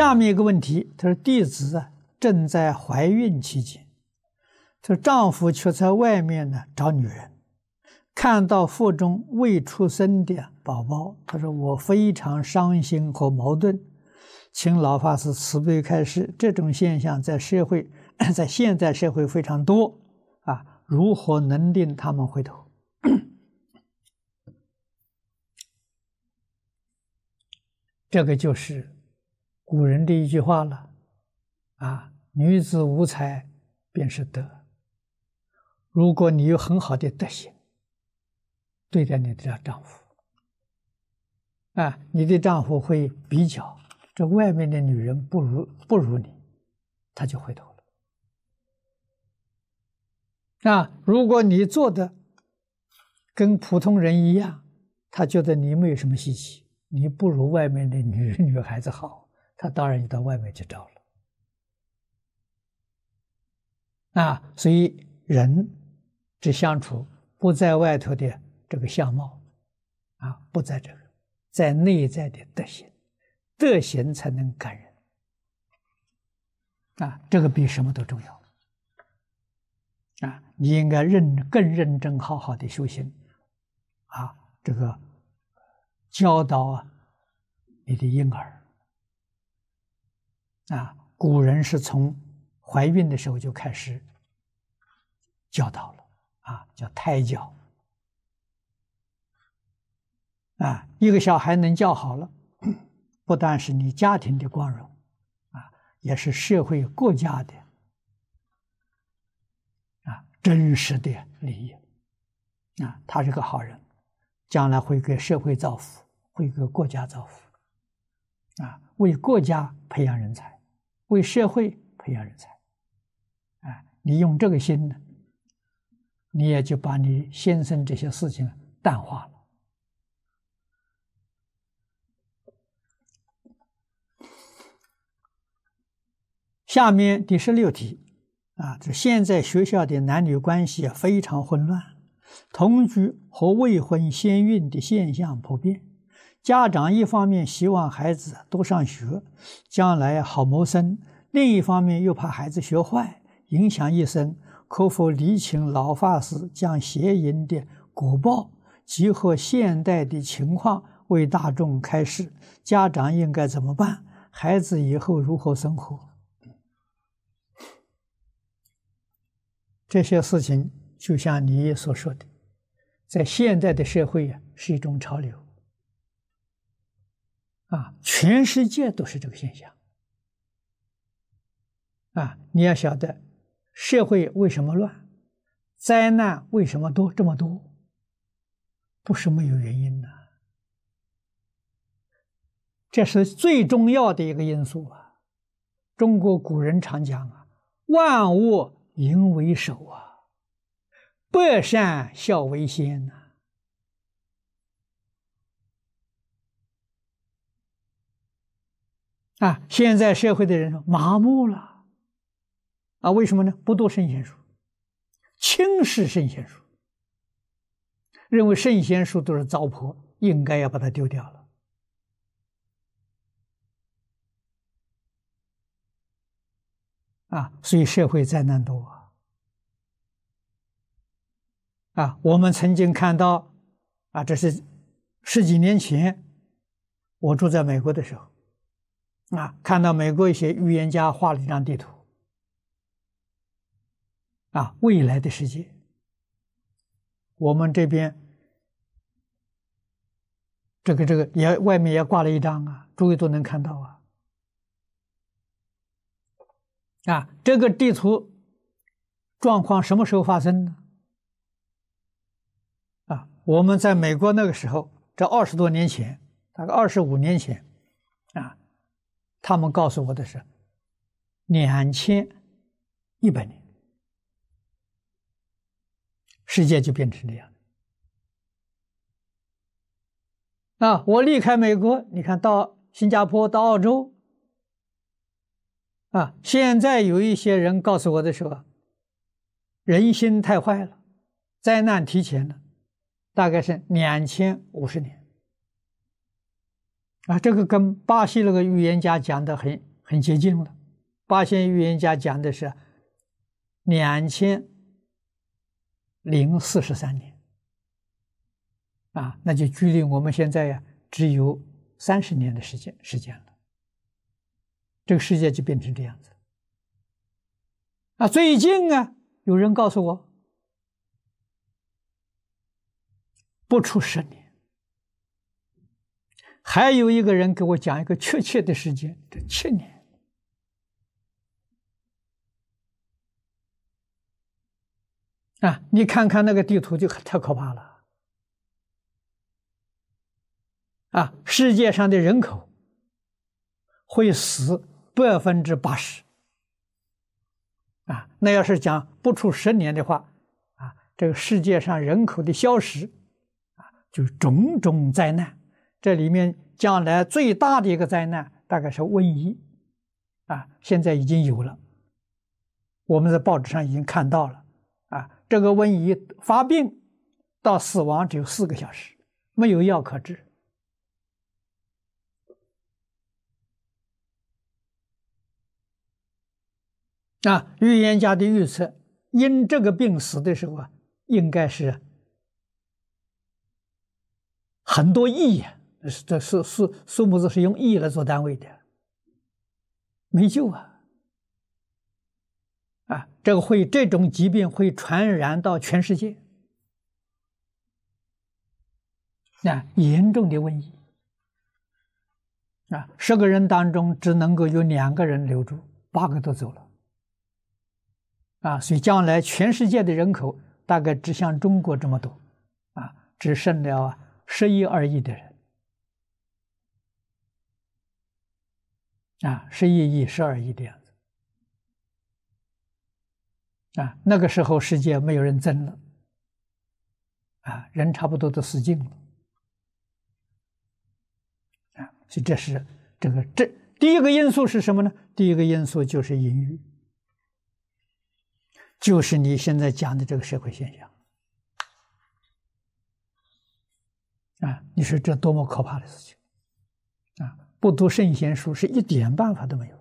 下面一个问题，他说弟子啊正在怀孕期间，这丈夫却在外面呢找女人，看到腹中未出生的宝宝，他说我非常伤心和矛盾，请老法师慈悲开示，这种现象在社会，在现在社会非常多啊，如何能令他们回头？这个就是古人的一句话了，啊，女子无才便是德。如果你有很好的德行，对待你的丈夫，啊，你的丈夫会比较这外面的女人不如不如你，他就回头了。啊，如果你做的跟普通人一样，他觉得你没有什么稀奇。你不如外面的女女孩子好，他当然就到外面去找了。啊，所以人之相处不在外头的这个相貌，啊，不在这个，在内在的德行，德行才能感人。啊，这个比什么都重要。啊，你应该认更认真好好的修行，啊，这个。教导啊，你的婴儿啊，古人是从怀孕的时候就开始教导了啊，叫胎教啊。一个小孩能教好了，不但是你家庭的光荣啊，也是社会国家的啊真实的利益啊。他是个好人。将来会给社会造福，会给国家造福，啊，为国家培养人才，为社会培养人才，啊，你用这个心呢，你也就把你先生这些事情淡化了。下面第十六题，啊，这现在学校的男女关系非常混乱。同居和未婚先孕的现象普遍，家长一方面希望孩子多上学，将来好谋生；另一方面又怕孩子学坏，影响一生。可否礼请老法师将邪淫的果报结合现代的情况为大众开示？家长应该怎么办？孩子以后如何生活？这些事情。就像你所说的，在现代的社会呀，是一种潮流，啊，全世界都是这个现象，啊，你要晓得，社会为什么乱，灾难为什么多这么多，不是没有原因的，这是最重要的一个因素啊。中国古人常讲啊，万物盈为首啊。百善孝为先呐！啊，现在社会的人麻木了啊？为什么呢？不读圣贤书，轻视圣贤书，认为圣贤书都是糟粕，应该要把它丢掉了啊！所以社会灾难多。啊，我们曾经看到，啊，这是十几年前我住在美国的时候，啊，看到美国一些预言家画了一张地图，啊，未来的世界，我们这边这个这个也外面也挂了一张啊，诸位都能看到啊，啊，这个地图状况什么时候发生呢？啊我们在美国那个时候，这二十多年前，大概二十五年前，他们告诉我的是，两千一百年，世界就变成这样啊，我离开美国，你看到新加坡、到澳洲，啊，现在有一些人告诉我的时候，人心太坏了，灾难提前了。大概是两千五十年啊，这个跟巴西那个预言家讲的很很接近了。巴西预言家讲的是两千零四十三年，啊，那就距离我们现在呀只有三十年的时间时间了，这个世界就变成这样子。啊，最近啊，有人告诉我，不出十年。还有一个人给我讲一个确切的时间，这七年。啊，你看看那个地图就太可怕了。啊，世界上的人口会死百分之八十。啊，那要是讲不出十年的话，啊，这个世界上人口的消失，啊，就种种灾难。这里面将来最大的一个灾难，大概是瘟疫，啊，现在已经有了，我们在报纸上已经看到了，啊，这个瘟疫发病到死亡只有四个小时，没有药可治。啊，预言家的预测，因这个病死的时候啊，应该是很多亿呀，这数数数目字是用亿来做单位的，没救啊！啊，这个会这种疾病会传染到全世界，啊，严重的瘟疫，啊，十个人当中只能够有两个人留住，八个都走了。啊，所以将来全世界的人口大概只像中国这么多，啊，只剩了十亿二亿的人，啊，十一亿、十二亿的样子，啊，那个时候世界没有人争了，啊，人差不多都死尽了，啊，所以这是这个这第一个因素是什么呢？第一个因素就是淫欲。就是你现在讲的这个社会现象，啊，你说这多么可怕的事情，不读圣贤书是一点办法都没有。